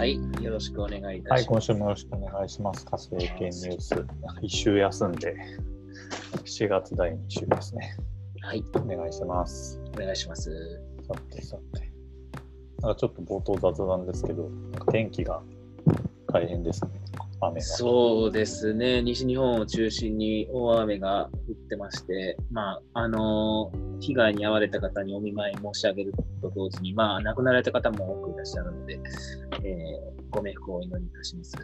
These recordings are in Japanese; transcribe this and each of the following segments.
はい、よろしくお願いいたはい、します。今週もよろしくお願いします。火星系ニュース、一週休んで、7月第2週ですね。はい、お願いします。お願いします。さてさて。なんかちょっと冒頭雑談ですけど、天気が大変ですね。雨が。そうですね、西日本を中心に大雨が降ってまして、まあ、あの被害に遭われた方にお見舞い申し上げると同時に、まあ、亡くなられた方も多くいらっしゃるので、えーご冥福をお祈りいたします。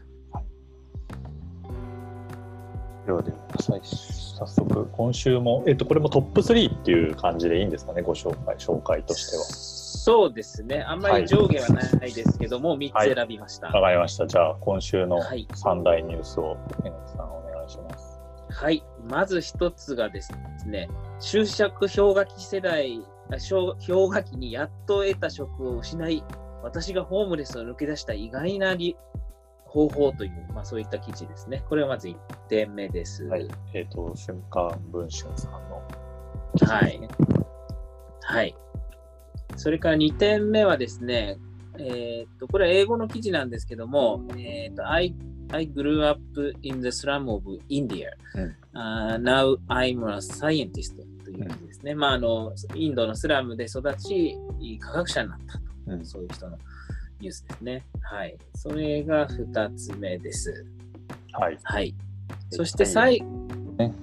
ではでは最早速、今週も、えっと、これもトップ3っていう感じでいいんですかね、ご紹介、紹介としては。そうですね、あんまり上下はないですけども、3つ選びました。わかりました。じゃあ、今週のはい3大ニュースを、榎木さんお願いします。はい、まず一つがですね、就職氷河期世代、あ氷氷河期にやっと得た職を失い、私がホームレスを抜け出した意外なり方法という、まあ、そういった記事ですね。これはまず1点目です。はい。えっ、と、瞬間文春さんの。はい。はい。それから2点目はですね、えーっと、これは英語の記事なんですけども、えーっと、I, I grew up in the slum of India.、Uh, now I'm a scientist という記事ですね。まあ、あの、インドのスラムで育ち、科学者になったと。うんそういう人のニュースですね。はい。それが2つ目です。はい。はい。そして最ね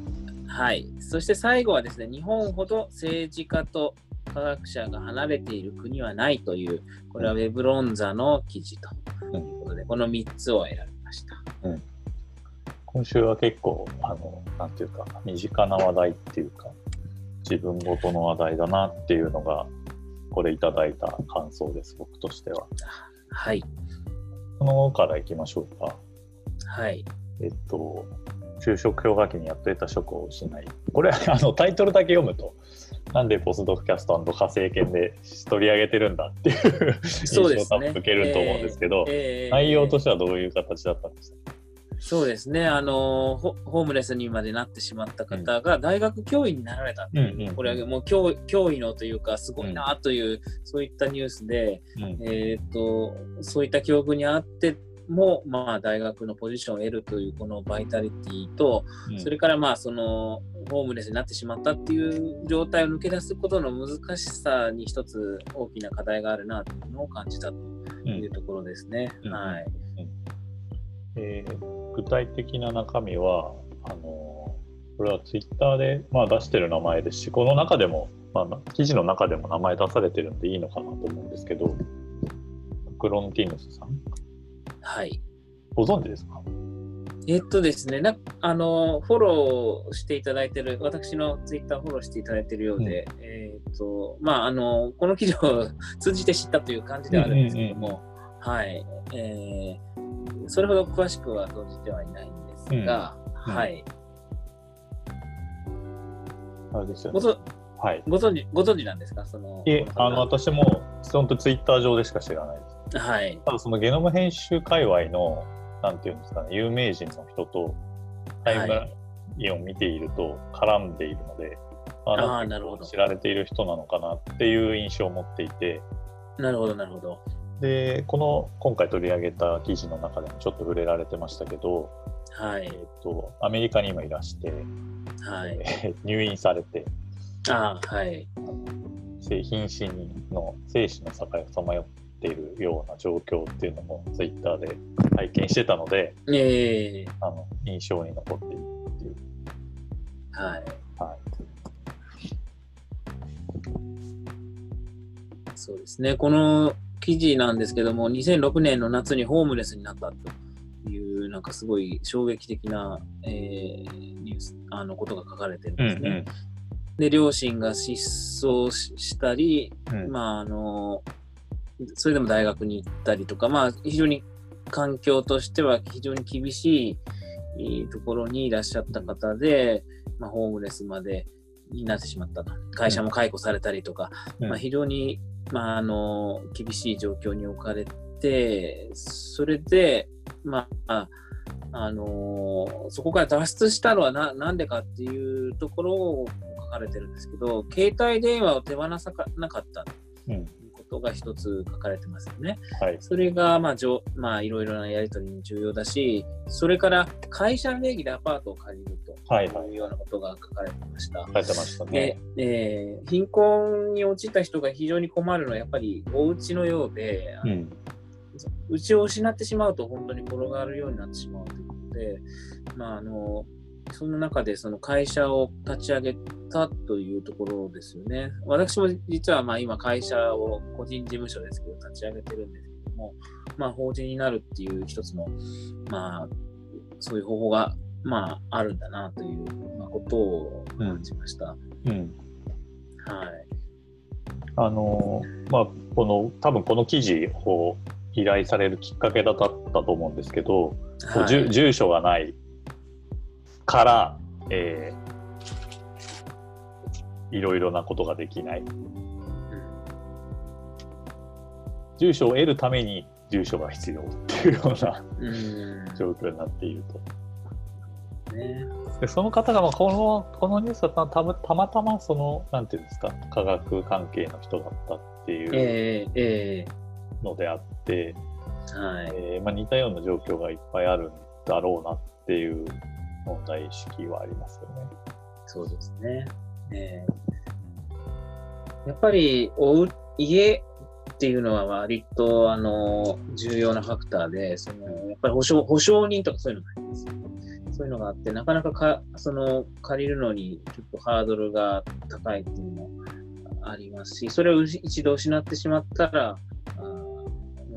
はい。そして最後はですね、日本ほど政治家と科学者が離れている国はないという、これはウェブロンザの記事ということで、この3つを選びました。今週は結構、あの、なんていうか、身近な話題っていうか、自分ごとの話題だなっていうのが、これいただいた感想です、僕としては。はい。このからいきましょうか。はい。えっと、就職氷河期にやっと得た職を失い。これ、あの、タイトルだけ読むと、なんでポスドクキャスト火星研で取り上げてるんだっていう印象を受けると思うんですけど、えー内容としてはどういう形だったんですか？そうですね、あのホ、ホームレスにまでなってしまった方が大学教員になられたう、うんうん。これはもう教脅威のというか、すごいなという、そういったニュースで、うん。えーっと、そういった境遇にあっても、まあ、大学のポジションを得るというこのバイタリティと、うん。それからまあそのホームレスになってしまったっていう状態を抜け出すことの難しさに一つ大きな課題があるなというのを感じたというところですね。うん。はい。えー具体的な中身はあのこれはツイッターで、まあ、出してる名前ですしこの中でも、まあ、記事の中でも名前出されてるんでいいのかなと思うんですけどクロンティヌスさん。はい。ご存知ですか？えっとですね、なあのフォローしていただいてる、私のツイッターフォローしていただいてるようで、えっと、まあ、あの、この記事を通じて知ったという感じではあるんですけども、はい、えーそれほど詳しくは存じてはいないんですが、うん。はい。あれですよね。はい。ご存知、ご存知なんですか？その。いえあのこ私も本当ツイッター上でしか知らないです。はい。ただそのゲノム編集界隈のなんていうんですかね有名人の人とタイムラインを見ていると絡んでいるので、ああーなんかなるほど。知られている人なのかなっていう印象を持っていて。なるほど、なるほど。でこの今回取り上げた記事の中でもちょっと触れられてましたけど、はいえ。っとアメリカに今いらして、はい。え ー入院されてあーはい。性瀕死の生死の境をさまよっているような状況っていうのもツイッターで体験してたのでええあの印象に残っているっていう。はい。はいそうですね。この記事なんですけども、2006年の夏にホームレスになったという、なんかすごい衝撃的な、えーニュース、あのことが書かれてるんですね。で、両親が失踪ししたり、うんまあ、あの、それでも大学に行ったりとか、まあ、非常に環境としては非常に厳しいところにいらっしゃった方で、まあ、ホームレスまでになってしまったと。会社も解雇されたりとか、うん。まあ、非常に、まあ、あの厳しい状況に置かれて、それで、まあ、あのそこから脱出したのはななんでかっていうところを書かれてるんですけど、携帯電話を手放さなかった。とうんが一つ書かれてますよね。はい。それが、まあ、じょまあ、いろいろなやり取りに重要だし、それから会社名義でアパートを借りるとはいはいいうようなことが書かれてました。書いてましたでね。、えー貧困に陥った人が非常に困るのはやっぱりお家のようで、うん。うちを失ってしまうと本当に転がるようになってしまうということで、まあ、あのその中でその会社を立ち上げたというところですよね。私も実はまあ今会社を個人事務所ですけど立ち上げてるんですけども、まあ、法人になるっていう一つの、まあ、そういう方法が、まあ、あるんだなという、まあ、ことを感じました。うん。はい。あのまあこの多分この記事を依頼されるきっかけだったと思うんですけど、はい住住所がないから、えーいろいろなことができない住所を得るために住所が必要っていうような状況になっていると。ねでその方がまあこのこのニュースはたたまたまたまそのなんていうんですか科学関係の人だったっていうのであって、えはい。えーまあ、似たような状況がいっぱいあるんだろうなっていう問題意識はありますよね。そうですね。ええやっぱりおう家っていうのは割とあの重要なファクターで、そのやっぱり保証保証人とかそういうのがあります。そういうのがあって、なかなかかその借りるのにちょっとハードルが高いっていうのもありますし、それを一度失ってしまったら、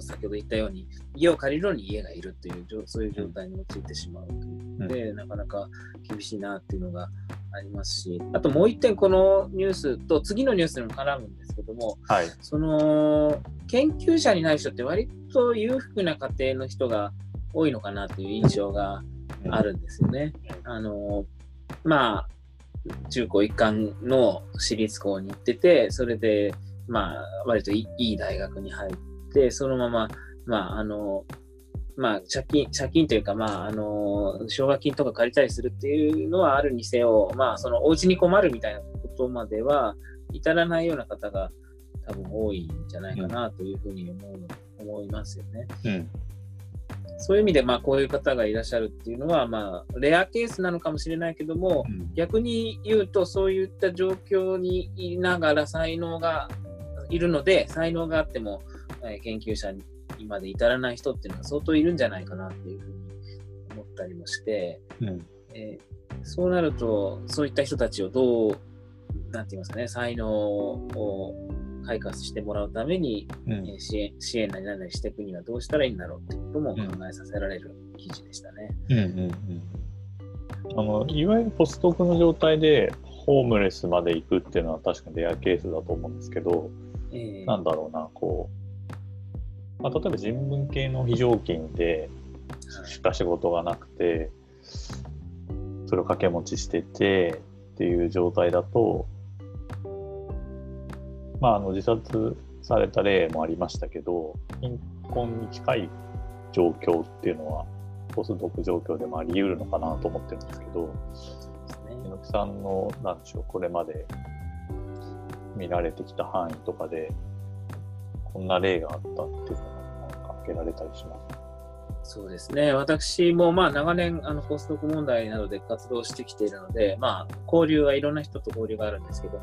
先ほど言ったように、家を借りるのに家がいるっていう状、そういう状態に陥ってしまうというので、なかなか厳しいなっていうのがありますし、あともう一点、このニュースと次のニュースにも絡むんですけども、はい。その研究者になる人って割と裕福な家庭の人が多いのかなという印象があるんですよね。あのまあ中高一貫の私立校に行っててそれでまあ割といいい大学に入ってそのまままああのまあ借金借金というかまああの奨学金とか借りたりするっていうのはあるにせよまあそのお家に困るみたいなことまでは至らないような方が多分多いんじゃないかなというふうに思う、思いますよね。うん。そういう意味で、まあ、こういう方がいらっしゃるっていうのは、まあ、レアケースなのかもしれないけども、うん逆に言うと、そういった状況にいながら才能がいるので、才能があっても、えー研究者にまで至らない人っていうのは相当いるんじゃないかなっていうふうに思ったりもして、うん。えーそうなると、そういった人たちをどう、なんて言いますかね、才能を開花してもらうために、うんえー支援支援なり何なりしていくにはどうしたらいいんだろうってことも考えさせられる記事でしたね。うんうんうんあのいわゆるポストクの状態でホームレスまで行くっていうのは確かにレアケースだと思うんですけど、えーなんだろうなこう、まあ、例えば人文系の非常勤でしか仕事がなくてそれを掛け持ちしててっていう状態だとまああの自殺された例もありましたけど貧困に近い状況っていうのはポスドク状況でもあり得るのかなと思ってるんですけどですね猪木さんのなんでしょうこれまで見られてきた範囲とかでこんな例があったっていうのがなんか挙げられたりします。そうですね。私もまあ長年あのポストク問題などで活動してきているので、まあ交流はいろんな人と交流があるんですけど、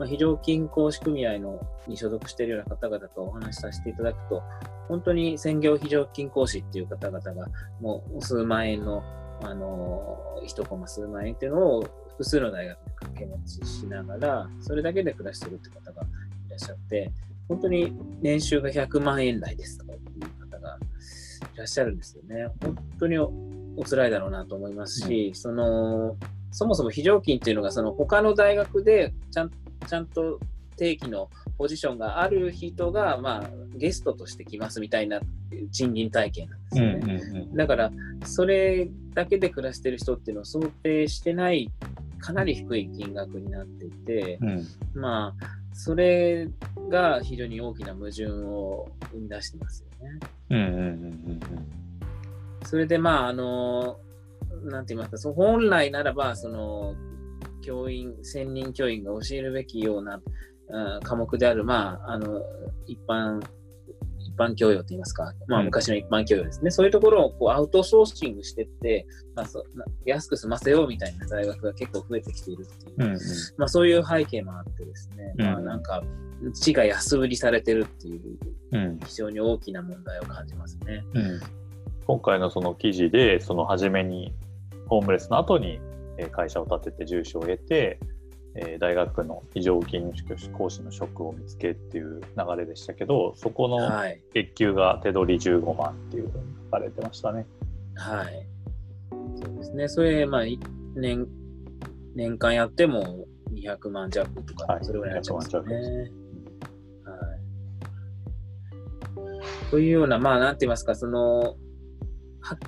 まあ、非常勤講師組合のに所属しているような方々とお話しさせていただくと、本当に専業非常勤講師っていう方々がもう数万円の、あの一コマ数万円っていうのを複数の大学で掛け持ちしながら、それだけで暮らしてるって方がいらっしゃって、本当に年収が100万円台ですとからっしゃるんですよね。本当におお辛いだろうなと思いますし、そのそもそも非常勤っていうのがその他の大学でちゃんちゃんと定期のポジションがある人が、まあ、ゲストとして来ますみたいな賃金体系なんですよね。だから、それだけで暮らしてる人っていうのを想定してない、かなり低い金額になっていて、うんまあ、それが非常に大きな矛盾を生み出してますよね。うんうんうんそれで、まあ、あの、なんて言いますか、そ本来ならば、その、教員、専任教員が教えるべきような、うん科目である、まあ、あの一般般教養といいますか、まあ、うん。昔の一般教養ですね、そういうところをこうアウトソーシングしていって、まあ、そな安く済ませようみたいな大学が結構増えてきているっていう、うんうん。まあ、そういう背景もあってですね、うん。まあ、なんか地が安売りされてるっていううん。非常に大きな問題を感じますね。うん。今回のその記事でその初めにホームレスの後にえー会社を建てて住所を得て、えー大学の非常勤講師の職を見つけっていう流れでしたけどそこのはい。月給が手取り15万っていうふうに書かれてましたね。はい。そうですね。それ、まあ、い年、年間やっても200万弱とか、はいそれぐらいになっちゃいますよね。200万弱はい。というような、まあ、なんて言いますか、その、は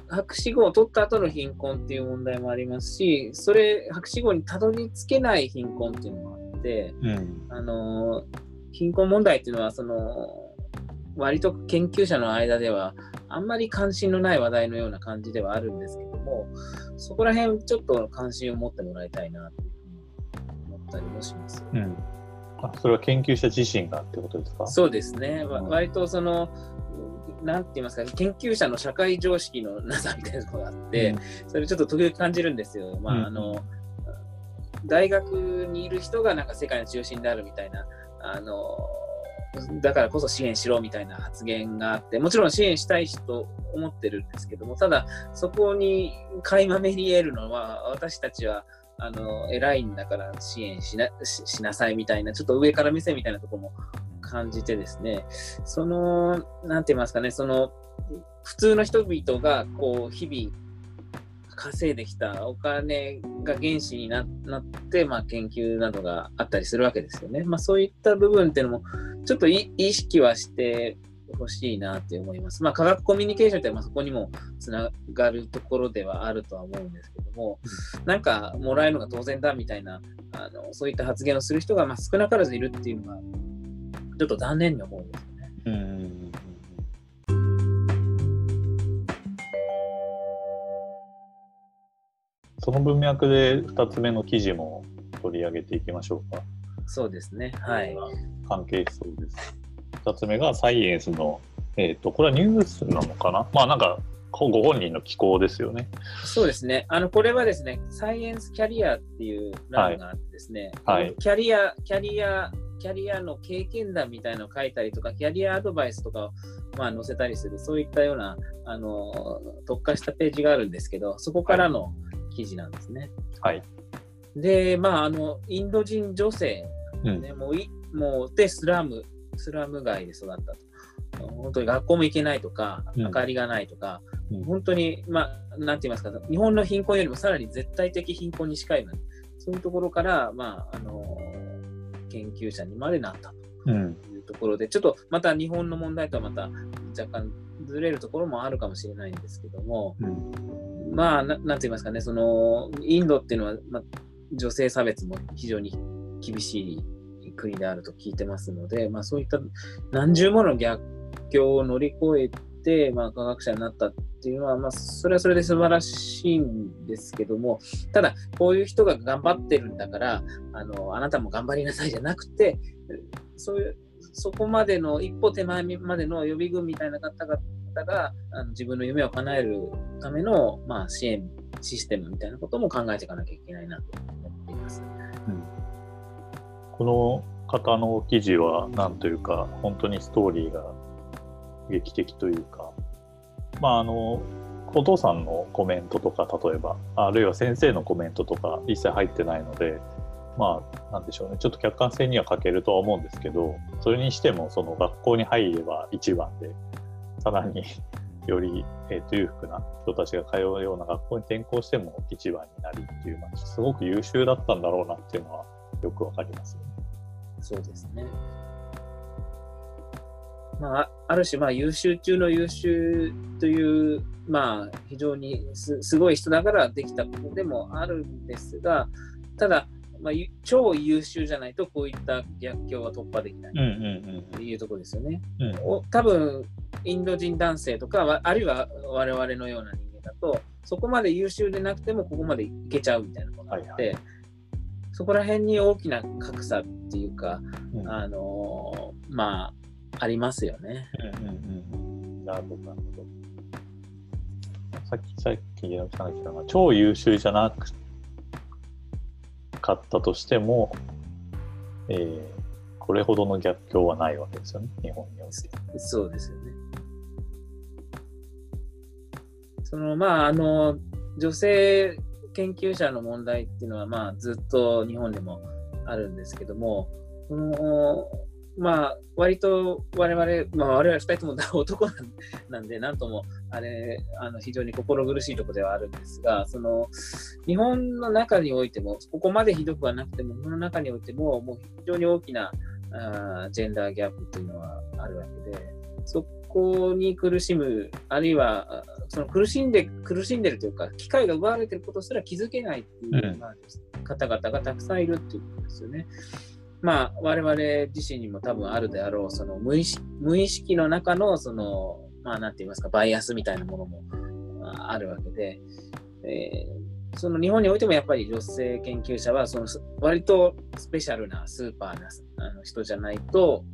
博士号を取った後の貧困っていう問題もありますし、それ、博士号にたどり着けない貧困っていうのもあって、うん。あの貧困問題っていうのはその割と研究者の間ではあんまり関心のない話題のような感じではあるんですけどもそこら辺ちょっと関心を持ってもらいたいなというふうに思ったりもします。うん。あそれは研究者自身がってことですか？そうですね、わうん。割とそのなんて言いますか研究者の社会常識のなさみたいなところがあって、それちょっと時々感じるんですよ。まあ、うんあの、大学にいる人がなんか世界の中心であるみたいな、あの、だからこそ支援しろみたいな発言があって、もちろん支援したい人思ってるんですけども、ただそこに垣間見えるのは、私たちはあの偉いんだから支援しなししなさいみたいな、ちょっと上から目線みたいなところも感じてですね、その、なんて言いますかね、その、普通の人々がこう日々稼いできたお金が原資にななって、まあ、研究などがあったりするわけですよね。まあ、そういった部分っていうのもちょっとい意識はしてほしいなって思います。まあ、科学コミュニケーションってまあそこにもつながるところではあるとは思うんですけども、なんかもらえるのが当然だみたいなあのそういった発言をする人がまあ少なからずいるっていうのがちょっと残念に思うんですよね。うその文脈で2つ目の記事も取り上げていきましょうか。そうですね。はい。関係しそうです。2つ目がサイエンスの、えっ、と、これはニュースなのかな？まあなんか、ご本人の寄稿ですよね。そうですね。あの、これはですね、サイエンスキャリアっていう欄があってですね、はいはいキャリア、キャリア、キャリアの経験談みたいなのを書いたりとか、キャリアアドバイスとかを、まあ、載せたりする、そういったような、あの、特化したページがあるんですけど、そこからの記事なんですね。はい。で、まあ、あの、インド人女性、うん。ね、もうい、もう、で、スラム、スラム街で育ったと。本当に学校も行けないとか、うん明かりがないとか、うん本当に、まあ、なんて言いますか、日本の貧困よりもさらに絶対的貧困に近いような、そういうところから、まあ、あの、研究者にまでなったうん。というところで、ちょっとまた日本の問題とはまた若干ずれるところもあるかもしれないんですけども、うん。まあ、ななんて言いますかね、その、インドっていうのは、まあ、女性差別も非常に厳しい国であると聞いてますので、まあ、そういった何十もの逆境を乗り越えて、まあ、科学者になったっていうのは、まあ、それはそれで素晴らしいんですけども、ただ、こういう人が頑張ってるんだから、あの、あなたも頑張りなさいじゃなくて、そういう、そこまでの一歩手前までの予備軍みたいな方々があの自分の夢を叶えるための、まあ、支援システムみたいなことも考えていかなきゃいけないなと思っています。この方の記事は、なんというか、本当にストーリーが劇的というか、まあ、あの、お父さんのコメントとか、例えば、あるいは先生のコメントとか、一切入ってないので、まあ、なんでしょうね、ちょっと客観性には欠けるとは思うんですけど、それにしても、その学校に入れば一番で、さらに より、えーと裕福な人たちが通うような学校に転校しても一番になりっていう、まあ、すごく優秀だったんだろうなっていうのはよくわかりますよね。そうですね。まあ、あある種、まあ、優秀中の優秀という、まあ、非常にすすごい人だからできたことでもあるんですが、ただ、まあ、ゆ超優秀じゃないと、こういった逆境は突破できない。うんうんというところですよね。多分インド人男性とかわあるいは我々のような人間だとそこまで優秀でなくてもここまでいけちゃうみたいなことがあって、はいはそこら辺に大きな格差っていうか、うん。あのまあ、ありますよね。うんうんうんなるほど、なるほど。さっき、さっき、柳さんが言ったのは、超優秀じゃなくかったとしても、えーこれほどの逆境はないわけですよね、日本において。そうですよね。そのまああの女性研究者の問題っていうのはまあずっと日本でもあるんですけども、そのまあ割と我々、まあ我々二人とも男なんで、なんともあれ、あの非常に心苦しいところではあるんですが、その日本の中においても、ここまでひどくはなくても、日本の中においても、もう非常に大きなあジェンダーギャップというのはあるわけで、そこに苦しむ、あるいはその苦しんで苦しんでるというか、機会が奪われていることすら気づけないっていう、方々がたくさんいるっていうことですよね。まあ、我々自身にも多分あるであろう、その無意識無意識の中の、その、まあ、なんて言いますか、バイアスみたいなものもあるわけで、えーその日本においてもやっぱり女性研究者は、その割とスペシャルなスーパーなあの人じゃないと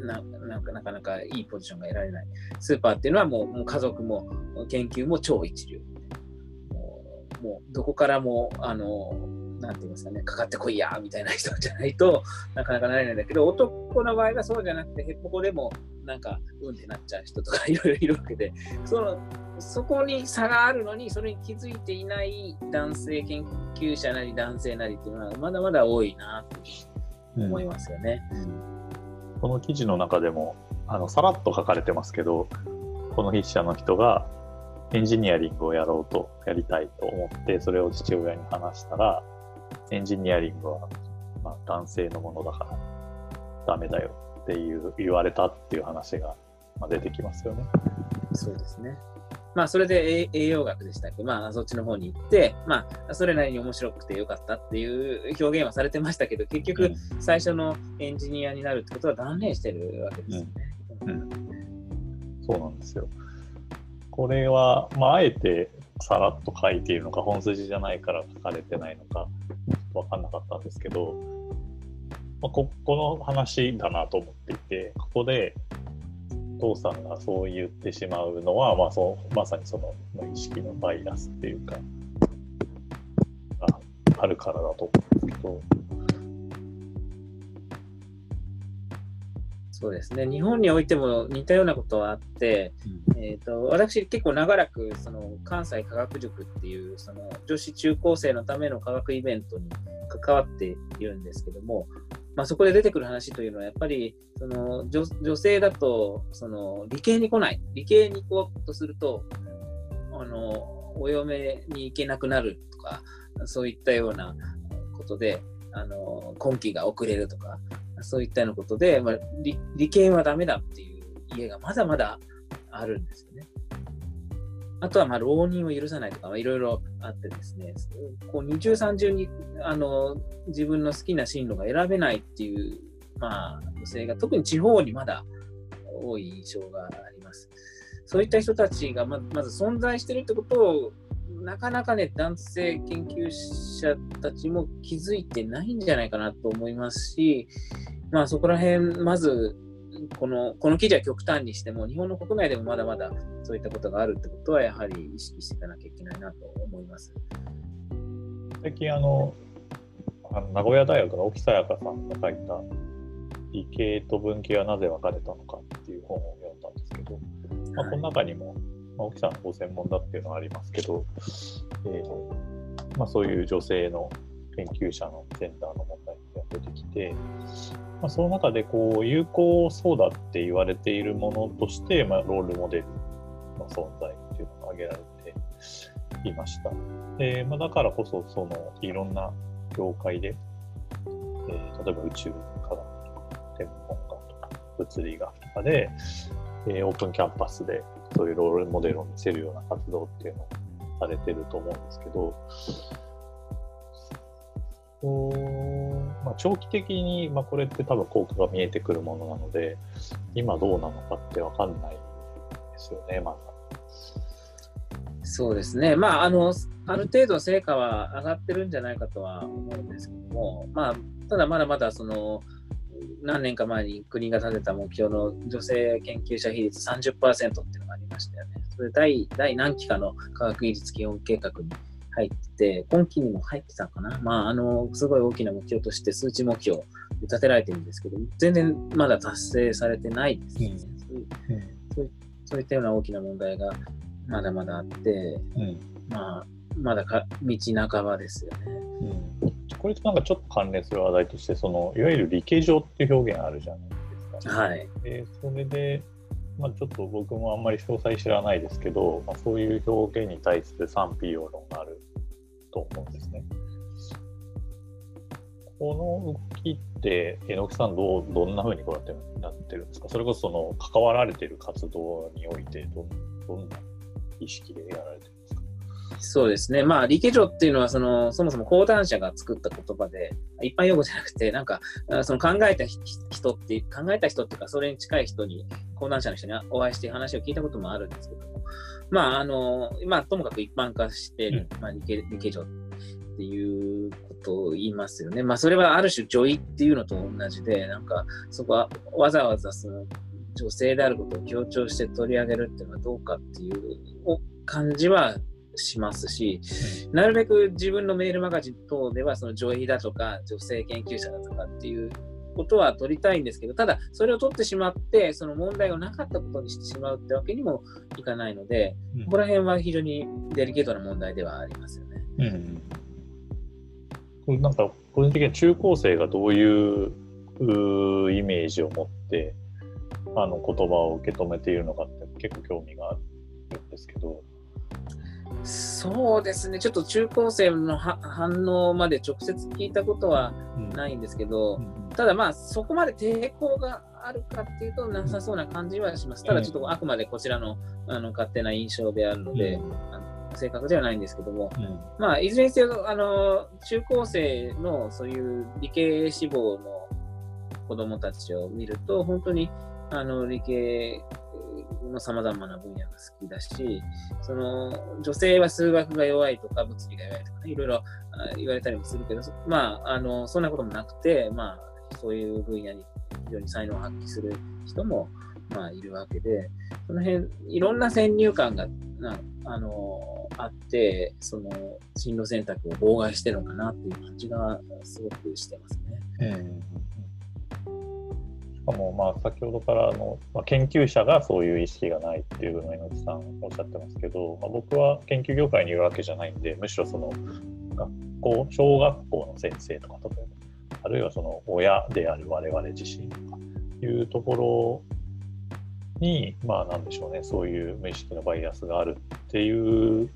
ななかなかなかいいポジションが得られない。スーパーっていうのはもうもう家族も研究も超一流。もうどこからも、あの、なんて言いますかね、かかってこいやみたいな人じゃないとなかなかなれないんだけど、男の場合はそうじゃなくて、へっぽこでもなんか、うんってなっちゃう人とかいろいろいるわけで、そのそこに差があるのに、それに気づいていない男性研究者なり男性なりっていうのは、まだまだ多いなと思いますよね。この記事の中でもあのさらっと書かれてますけどこの筆者の人がエンジニアリングをやろうとやりたいと思ってそれを父親に話したらエンジニアリングは、まあ、男性のものだからダメだよっていう言われたっていう話が、まあ、出てきますよね。そうですね。まあ、それで栄栄養学でしたっけ？まあ、そっちの方に行って、まあ、それなりに面白くてよかったっていう表現はされてましたけど、結局、最初のエンジニアになるってことは断念してるわけですよね。うんそうなんですよ。これは、まあ、えてさらっと書いているのか、本筋じゃないから書かれてないのか、分かんなかったんですけど、まあ、ここの話だなと思っていて、ここで、父さんがそう言ってしまうのは、まあ、そうまさにその無意識のバイアスっていうか、があるからだと思うんですけど、そうですね。日本においても似たようなことはあって、えー、と私、結構長らくその関西科学塾っていうその女子中高生のための科学イベントに関わっているんですけども、まあ、そこで出てくる話というのはやっぱりその女女性だとその理系に来ない理系に行こうとするとあのお嫁に行けなくなるとかそういったようなことであの今期が遅れるとかそういったようなことで、まあ、理理系はダメだっていう家がまだまだあるんですよね。あとは、まあ、浪人を許さないとか、いろいろあってですね、こう二重三重にあの自分の好きな進路が選べないっていう、まあ、女性が特に地方にまだ多い印象があります。そういった人たちがままず存在してるってことを、なかなかね、男性研究者たちも気づいてないんじゃないかなと思いますし、まあそこら辺、まず、このこの記事は極端にしても、日本の国内でもまだまだそういったことがあるってことは、やはり意識していかなきゃいけないなと思います。最近あの、あの名古屋大学の沖さやかさんが書いた理系と文系はなぜ分かれたのかっていう本を読んだんですけど、まあ、この中にも、まあ、沖さんのご専門だっていうのはありますけど、えーまあ、そういう女性の研究者のジェンダーの問題が出てきて、まあ、その中でこう有効そうだって言われているものとして、まあ、ロールモデルの存在っていうのが挙げられていました。でまあ、だからこそそのいろんな業界で、えー例えば宇宙科学とか天文学とか物理学とかで、えーオープンキャンパスでそういうロールモデルを見せるような活動っていうのをされてると思うんですけど、まあ、長期的に、まあ、これって多分効果が見えてくるものなので今どうなのかって分かんないですよねまだ。そうですね、まああの、ある程度成果は上がってるんじゃないかとは思うんですけども、まあ、ただまだまだその何年か前に国が立てた目標の女性研究者比率30%っていうのがありましたよね。それ第第何期かの科学技術基本計画に入ってて、今期にも入ってたかな。まあ、あの、すごい大きな目標として数値目標立てられてるんですけど、全然まだ達成されてないですね。そういうそうそういったような大きな問題がまだまだあって、うん、まあ、まだか道半ばですよね。うんこれとなんかちょっと関連する話題としてそのいわゆる理系上っていう表現あるじゃないですか、はい、でそれで、まあ、ちょっと僕もあんまり詳細知らないですけど、まあ、そういう表現に対して賛否両論があると思うんですね。この動きって、榎木さんどう、どんなふうにこうやってなってるんですか？それこそその関わられてる活動においてど、どんな意識でやられてるんですか？そうですね。まあ、理系上っていうのは、その、そもそも講談社が作った言葉で、一般用語じゃなくて、なんか、その考えた人って、考えた人っていうか、それに近い人に、講談社の人にお会いして話を聞いたこともあるんですけども、まあ、あの、まあ、ともかく一般化してる、まあ、理系、理系上っていうことを言いますよね。まあ、それはある種女医っていうのと同じで、なんか、そこはわざわざその、女性であることを強調して取り上げるっていうのはどうかっていう感じはしますし、なるべく自分のメールマガジン等ではその女医だとか女性研究者だとかっていうことは取りたいんですけど、ただそれを取ってしまって、その問題がなかったことにしてしまうってわけにもいかないので、うん、ここら辺は非常にデリケートな問題ではありますよね。うん、なんか個人的に中高生がどういうイメージを持ってあの言葉を受け止めているのかって結構興味があるんですけど。そうですね、ちょっと中高生の反応まで直接聞いたことはないんですけど、うん、ただまあ、そこまで抵抗があるかっていうと、なさそうな感じはします。ただちょっとあくまでこちらのあの勝手な印象であるので、うん、正確ではないんですけども、うん、まあ、いずれにせよ、あの中高生のそういう理系志望の子どもたちを見ると、本当にあの理系のさまざまな分野が好きだし、その女性は数学が弱いとか物理が弱いとかね、いろいろ言われたりもするけど、まあ、あのそんなこともなくて、まあ、そういう分野に非常に才能を発揮する人も、まあ、いるわけで、その辺、いろんな先入観がなあのあって、その進路選択を妨害してるのかなっていう感じがすごくしてますね。うんかも、まあ、先ほどからあの、まあ、研究者がそういう意識がないっていうのを榎木さんおっしゃってますけど、まあ、僕は研究業界にいるわけじゃないんでむしろその学校小学校の先生とか例えばあるいはその親である我々自身とかいうところにまあなんでしょうねそういう無意識のバイアスがあるっていう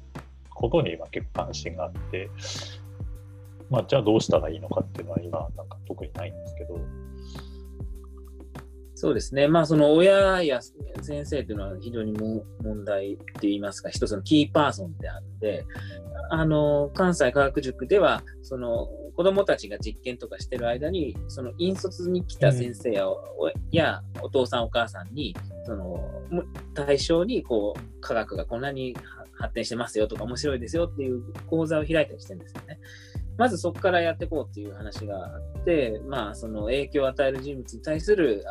ことに今結構関心があって、まあ、じゃあどうしたらいいのかっていうのは今なんか特にないんですけど。そうですね。まあ、その親や先生というのは非常に問題って言いますか、一つのキーパーソンであって、あの、関西科学塾では、その、子供たちが実験とかしてる間に、その引率に来た先生や、やお父さんお母さんに、その、対象に、こう、科学がこんなに発展してますよとか面白いですよっていう講座を開いたりしてるんですよね。まずそこからやっていこうっていう話があって、まあ、その影響を与える人物に対する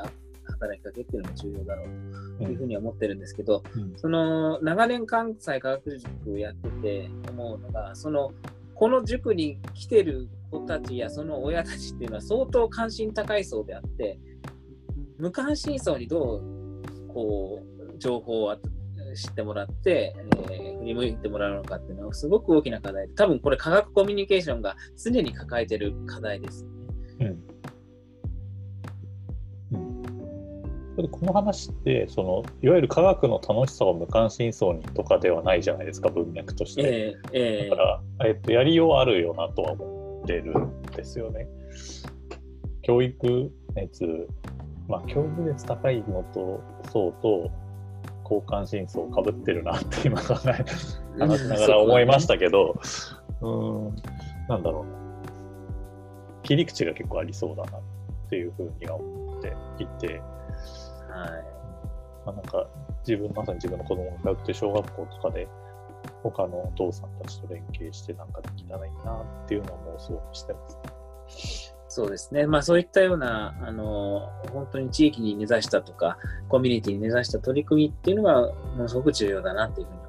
働きかけっていうのも重要だろうというふうに思ってるんですけど、うん。その長年関西科学塾をやってて思うのが、そのこの塾に来てる子たちやその親たちっていうのは相当関心高い層であって、無関心層にどうこう情報を知ってもらって、えー、振り向いてもらうのかっていうのはすごく大きな課題で、多分これ科学コミュニケーションが常に抱えてる課題です、ね。うんこの話ってそのいわゆる科学の楽しさを無関心層にとかではないじゃないですか文脈として、えーえー、だから、えっと、やりようあるよなとは思ってるんですよね。教育熱まあ教育熱高いのと層と交感心層かぶってるなって今考え話しながら思いましたけど、うん、んなんだろう。切り口が結構ありそうだなっていうふうには思っていて。はいまあ、なんか自分まさに自分の子供が通って小学校とかで他のお父さんたちと連携してなんかできたらいいなっていうのを妄想してます。そうですね。まあそういったような、あの、本当に地域に根ざしたとか、コミュニティに根ざした取り組みっていうのが、ものすごく重要だなっていうふうに